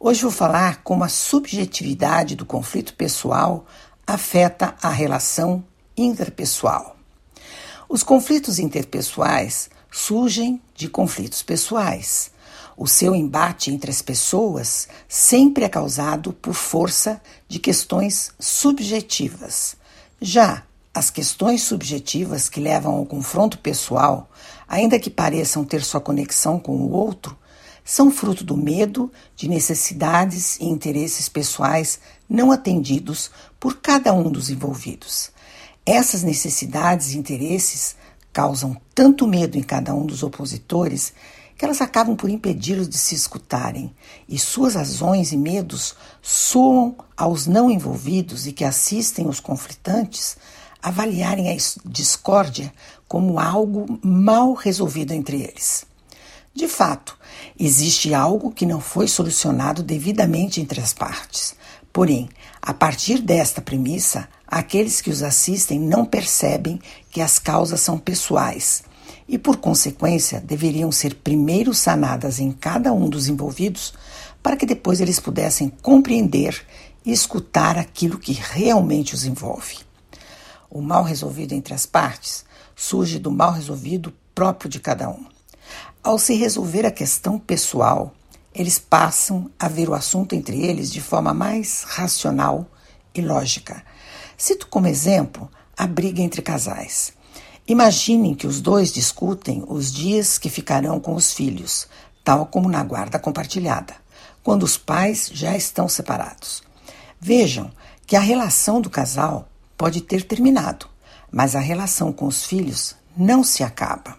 Hoje vou falar como a subjetividade do conflito pessoal afeta a relação interpessoal. Os conflitos interpessoais surgem de conflitos pessoais. O seu embate entre as pessoas sempre é causado por força de questões subjetivas. Já as questões subjetivas que levam ao confronto pessoal, ainda que pareçam ter sua conexão com o outro, são fruto do medo de necessidades e interesses pessoais não atendidos por cada um dos envolvidos. Essas necessidades e interesses causam tanto medo em cada um dos opositores que elas acabam por impedi-los de se escutarem, e suas razões e medos soam aos não envolvidos e que assistem os conflitantes avaliarem a discórdia como algo mal resolvido entre eles. De fato, existe algo que não foi solucionado devidamente entre as partes. Porém, a partir desta premissa, aqueles que os assistem não percebem que as causas são pessoais e, por consequência, deveriam ser primeiro sanadas em cada um dos envolvidos para que depois eles pudessem compreender e escutar aquilo que realmente os envolve. O mal resolvido entre as partes surge do mal resolvido próprio de cada um. Ao se resolver a questão pessoal, eles passam a ver o assunto entre eles de forma mais racional e lógica. Cito como exemplo a briga entre casais. Imaginem que os dois discutem os dias que ficarão com os filhos, tal como na guarda compartilhada, quando os pais já estão separados. Vejam que a relação do casal pode ter terminado, mas a relação com os filhos não se acaba.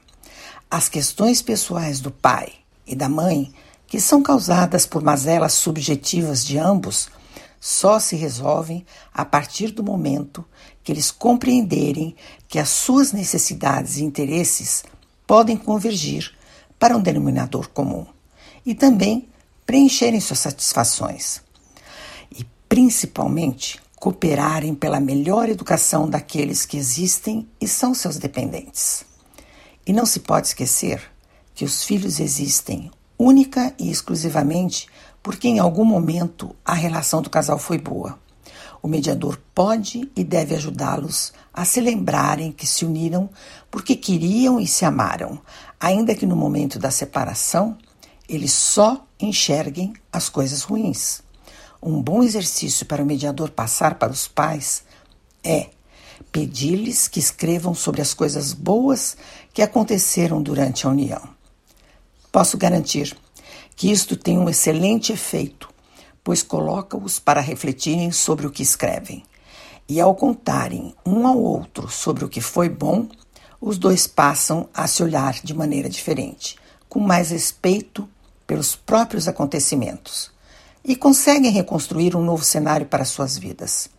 As questões pessoais do pai e da mãe, que são causadas por mazelas subjetivas de ambos, só se resolvem a partir do momento que eles compreenderem que as suas necessidades e interesses podem convergir para um denominador comum e também preencherem suas satisfações. E, principalmente, cooperarem pela melhor educação daqueles que existem e são seus dependentes. E não se pode esquecer que os filhos existem única e exclusivamente porque em algum momento a relação do casal foi boa. O mediador pode e deve ajudá-los a se lembrarem que se uniram porque queriam e se amaram, ainda que no momento da separação eles só enxerguem as coisas ruins. Um bom exercício para o mediador passar para os pais é pedir-lhes que escrevam sobre as coisas boas que aconteceram durante a união. Posso garantir que isto tem um excelente efeito, pois coloca-os para refletirem sobre o que escrevem. E ao contarem um ao outro sobre o que foi bom, os dois passam a se olhar de maneira diferente, com mais respeito pelos próprios acontecimentos, e conseguem reconstruir um novo cenário para suas vidas.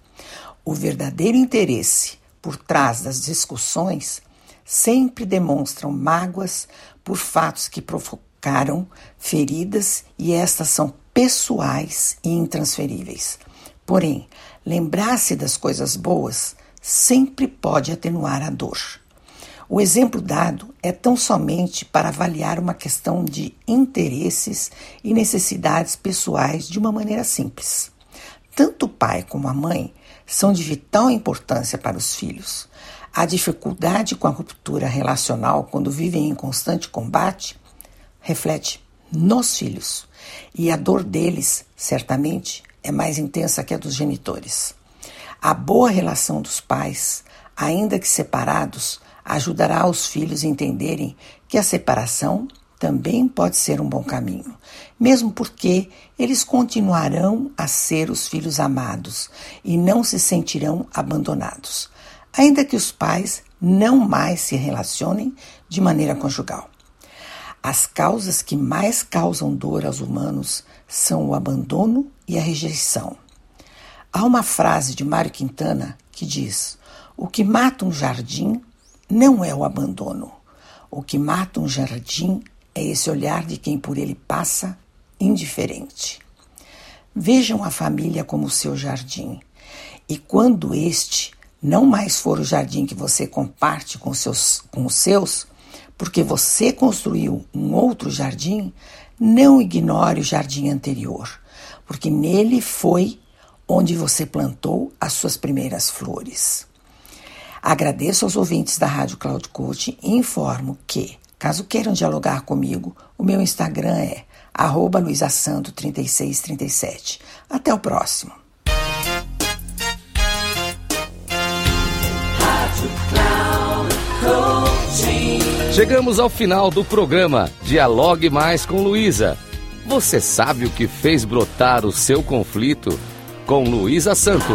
O verdadeiro interesse por trás das discussões sempre demonstram mágoas por fatos que provocaram feridas e estas são pessoais e intransferíveis. Porém, lembrar-se das coisas boas sempre pode atenuar a dor. O exemplo dado é tão somente para avaliar uma questão de interesses e necessidades pessoais de uma maneira simples. Tanto o pai como a mãe são de vital importância para os filhos. A dificuldade com a ruptura relacional quando vivem em constante combate reflete nos filhos e a dor deles, certamente, é mais intensa que a dos genitores. A boa relação dos pais, ainda que separados, ajudará os filhos a entenderem que a separação também pode ser um bom caminho, mesmo porque eles continuarão a ser os filhos amados e não se sentirão abandonados, ainda que os pais não mais se relacionem de maneira conjugal. As causas que mais causam dor aos humanos são o abandono e a rejeição. Há uma frase de Mário Quintana que diz: O que mata um jardim não é o abandono. O que mata um jardim é esse olhar de quem por ele passa indiferente. Vejam a família como seu jardim. E quando este não mais for o jardim que você comparte com, seus, com os seus, porque você construiu um outro jardim, não ignore o jardim anterior, porque nele foi onde você plantou as suas primeiras flores. Agradeço aos ouvintes da Rádio Cloud Coach e informo que, caso queiram dialogar comigo, o meu Instagram é luisasanto3637. Até o próximo. Chegamos ao final do programa Dialogue Mais com Luísa. Você sabe o que fez brotar o seu conflito? com Luísa Santo.